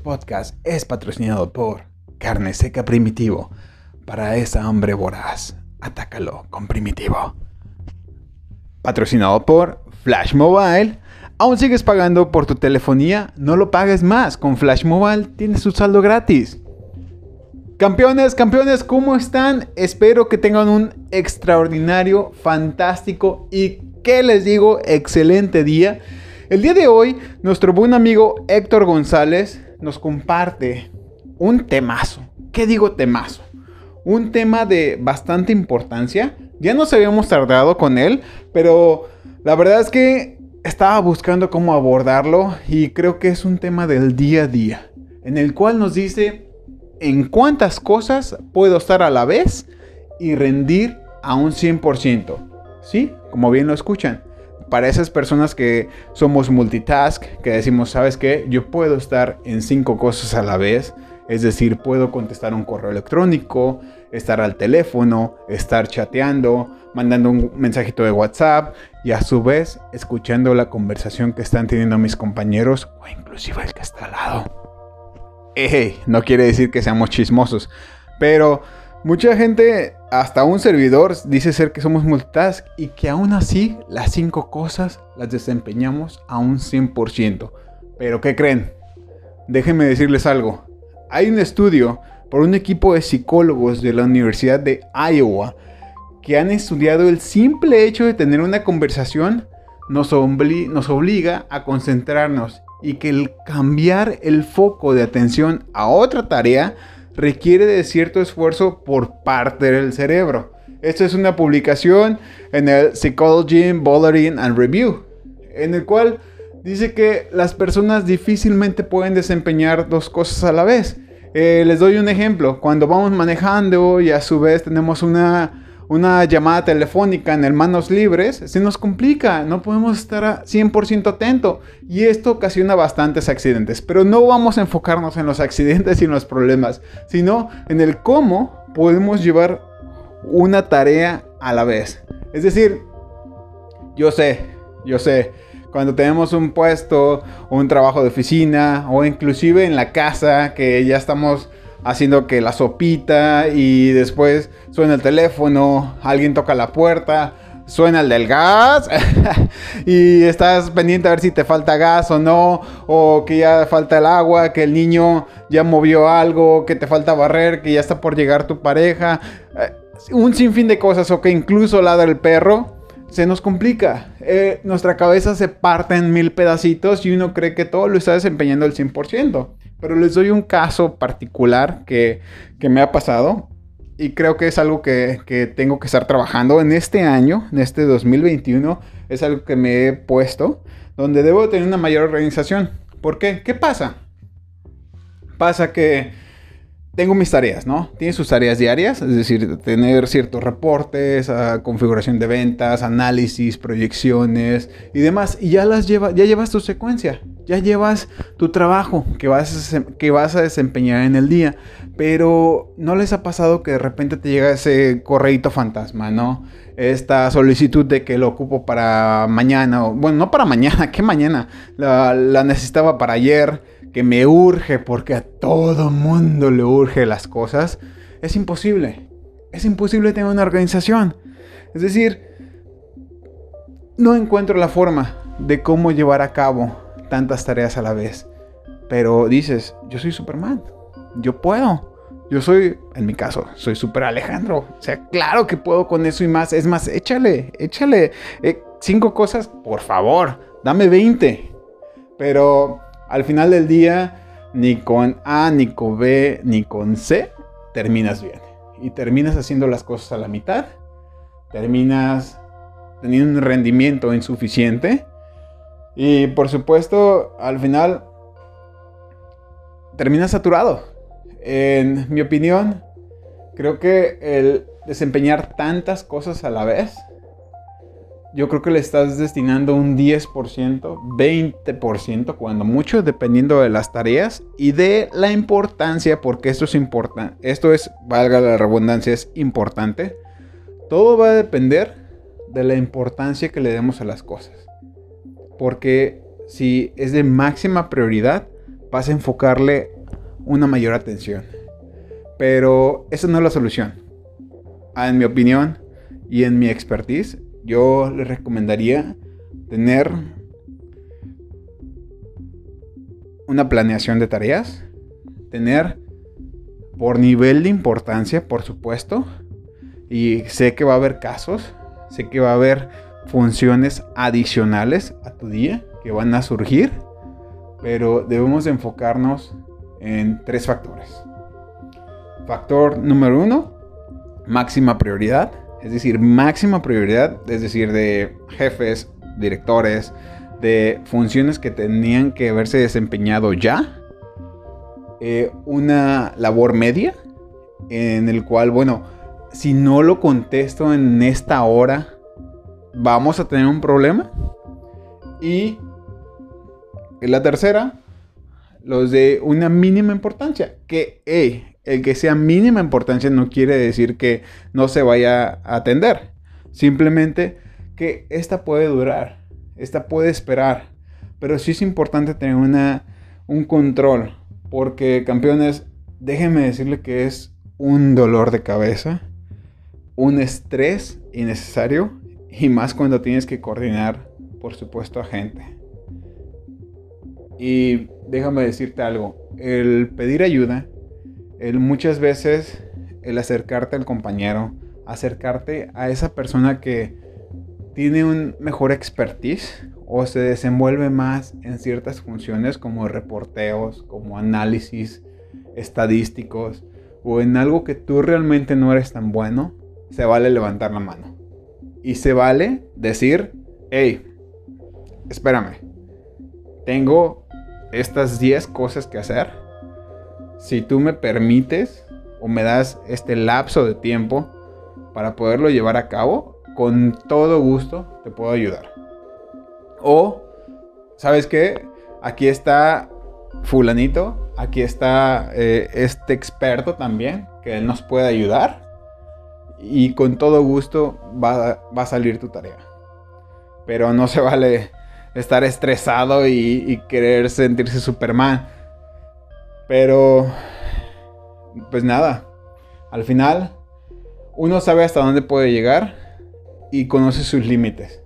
podcast es patrocinado por Carne Seca Primitivo. Para esa hambre voraz, atácalo con Primitivo. Patrocinado por Flash Mobile. ¿Aún sigues pagando por tu telefonía? No lo pagues más. Con Flash Mobile tienes su saldo gratis. Campeones, campeones, ¿cómo están? Espero que tengan un extraordinario, fantástico y, ¿qué les digo? Excelente día. El día de hoy, nuestro buen amigo Héctor González nos comparte un temazo. ¿Qué digo temazo? Un tema de bastante importancia. Ya nos habíamos tardado con él, pero la verdad es que estaba buscando cómo abordarlo y creo que es un tema del día a día, en el cual nos dice en cuántas cosas puedo estar a la vez y rendir a un 100%. ¿Sí? Como bien lo escuchan. Para esas personas que somos multitask, que decimos, ¿sabes qué? Yo puedo estar en cinco cosas a la vez. Es decir, puedo contestar un correo electrónico, estar al teléfono, estar chateando, mandando un mensajito de WhatsApp y a su vez escuchando la conversación que están teniendo mis compañeros o inclusive el que está al lado no quiere decir que seamos chismosos, pero mucha gente, hasta un servidor, dice ser que somos multitask y que aún así las cinco cosas las desempeñamos a un 100%. Pero ¿qué creen? Déjenme decirles algo. Hay un estudio por un equipo de psicólogos de la Universidad de Iowa que han estudiado el simple hecho de tener una conversación nos, nos obliga a concentrarnos y que el cambiar el foco de atención a otra tarea requiere de cierto esfuerzo por parte del cerebro. Esta es una publicación en el Psychology Bothering and Review, en el cual dice que las personas difícilmente pueden desempeñar dos cosas a la vez. Eh, les doy un ejemplo, cuando vamos manejando y a su vez tenemos una una llamada telefónica en manos libres, se nos complica, no podemos estar 100% atento y esto ocasiona bastantes accidentes. Pero no vamos a enfocarnos en los accidentes y en los problemas, sino en el cómo podemos llevar una tarea a la vez. Es decir, yo sé, yo sé, cuando tenemos un puesto, un trabajo de oficina o inclusive en la casa que ya estamos haciendo que la sopita y después suena el teléfono, alguien toca la puerta, suena el del gas y estás pendiente a ver si te falta gas o no, o que ya falta el agua, que el niño ya movió algo, que te falta barrer, que ya está por llegar tu pareja, eh, un sinfín de cosas o que incluso ladra el perro. Se nos complica. Eh, nuestra cabeza se parte en mil pedacitos y uno cree que todo lo está desempeñando al 100%. Pero les doy un caso particular que, me ha pasado y creo que es algo que, que, tengo que estar trabajando en este año, en este 2021. Es algo que me he puesto, donde debo tener una mayor organización. ¿Por qué? ¿Qué pasa? Pasa que tengo mis tareas, ¿no? Tiene sus tareas diarias, es decir, tener ciertos reportes, ah, configuración de ventas, análisis, proyecciones y demás. Y ya las lleva, ya llevas tu secuencia, ya llevas tu trabajo que vas, a, que vas a desempeñar en el día. Pero no les ha pasado que de repente te llega ese correíto fantasma, ¿no? Esta solicitud de que lo ocupo para mañana, o bueno, no para mañana, ¿qué mañana? La, la necesitaba para ayer que me urge porque a todo mundo le urge las cosas, es imposible. Es imposible tener una organización. Es decir, no encuentro la forma de cómo llevar a cabo tantas tareas a la vez. Pero dices, yo soy Superman. Yo puedo. Yo soy, en mi caso, soy Super Alejandro. O sea, claro que puedo con eso y más. Es más, échale, échale. Eh, cinco cosas, por favor. Dame 20. Pero al final del día, ni con A, ni con B, ni con C, terminas bien. Y terminas haciendo las cosas a la mitad. Terminas teniendo un rendimiento insuficiente. Y por supuesto, al final, terminas saturado. En mi opinión, creo que el desempeñar tantas cosas a la vez yo creo que le estás destinando un 10%, 20%, cuando mucho, dependiendo de las tareas y de la importancia, porque esto es importante, esto es, valga la redundancia, es importante. Todo va a depender de la importancia que le demos a las cosas. Porque si es de máxima prioridad, vas a enfocarle una mayor atención. Pero esa no es la solución. Ah, en mi opinión y en mi expertise, yo les recomendaría tener una planeación de tareas, tener por nivel de importancia, por supuesto, y sé que va a haber casos, sé que va a haber funciones adicionales a tu día que van a surgir, pero debemos enfocarnos en tres factores. Factor número uno, máxima prioridad, es decir, máxima prioridad, es decir, de jefes, directores, de funciones que tenían que haberse desempeñado ya. Eh, una labor media, en el cual, bueno, si no lo contesto en esta hora, vamos a tener un problema. Y la tercera, los de una mínima importancia. Que el que sea mínima importancia no quiere decir que no se vaya a atender. Simplemente que esta puede durar, esta puede esperar. Pero sí es importante tener una, un control. Porque campeones, déjenme decirle que es un dolor de cabeza, un estrés innecesario y más cuando tienes que coordinar, por supuesto, a gente. Y déjame decirte algo, el pedir ayuda, el muchas veces el acercarte al compañero, acercarte a esa persona que tiene un mejor expertise o se desenvuelve más en ciertas funciones como reporteos, como análisis estadísticos o en algo que tú realmente no eres tan bueno, se vale levantar la mano. Y se vale decir, hey, espérame, tengo estas 10 cosas que hacer, si tú me permites o me das este lapso de tiempo para poderlo llevar a cabo, con todo gusto te puedo ayudar. O, ¿sabes qué? Aquí está fulanito, aquí está eh, este experto también, que nos puede ayudar. Y con todo gusto va, va a salir tu tarea. Pero no se vale estar estresado y, querer sentirse Superman. Pero, pues nada, al final uno sabe hasta dónde puede llegar y conoce sus límites.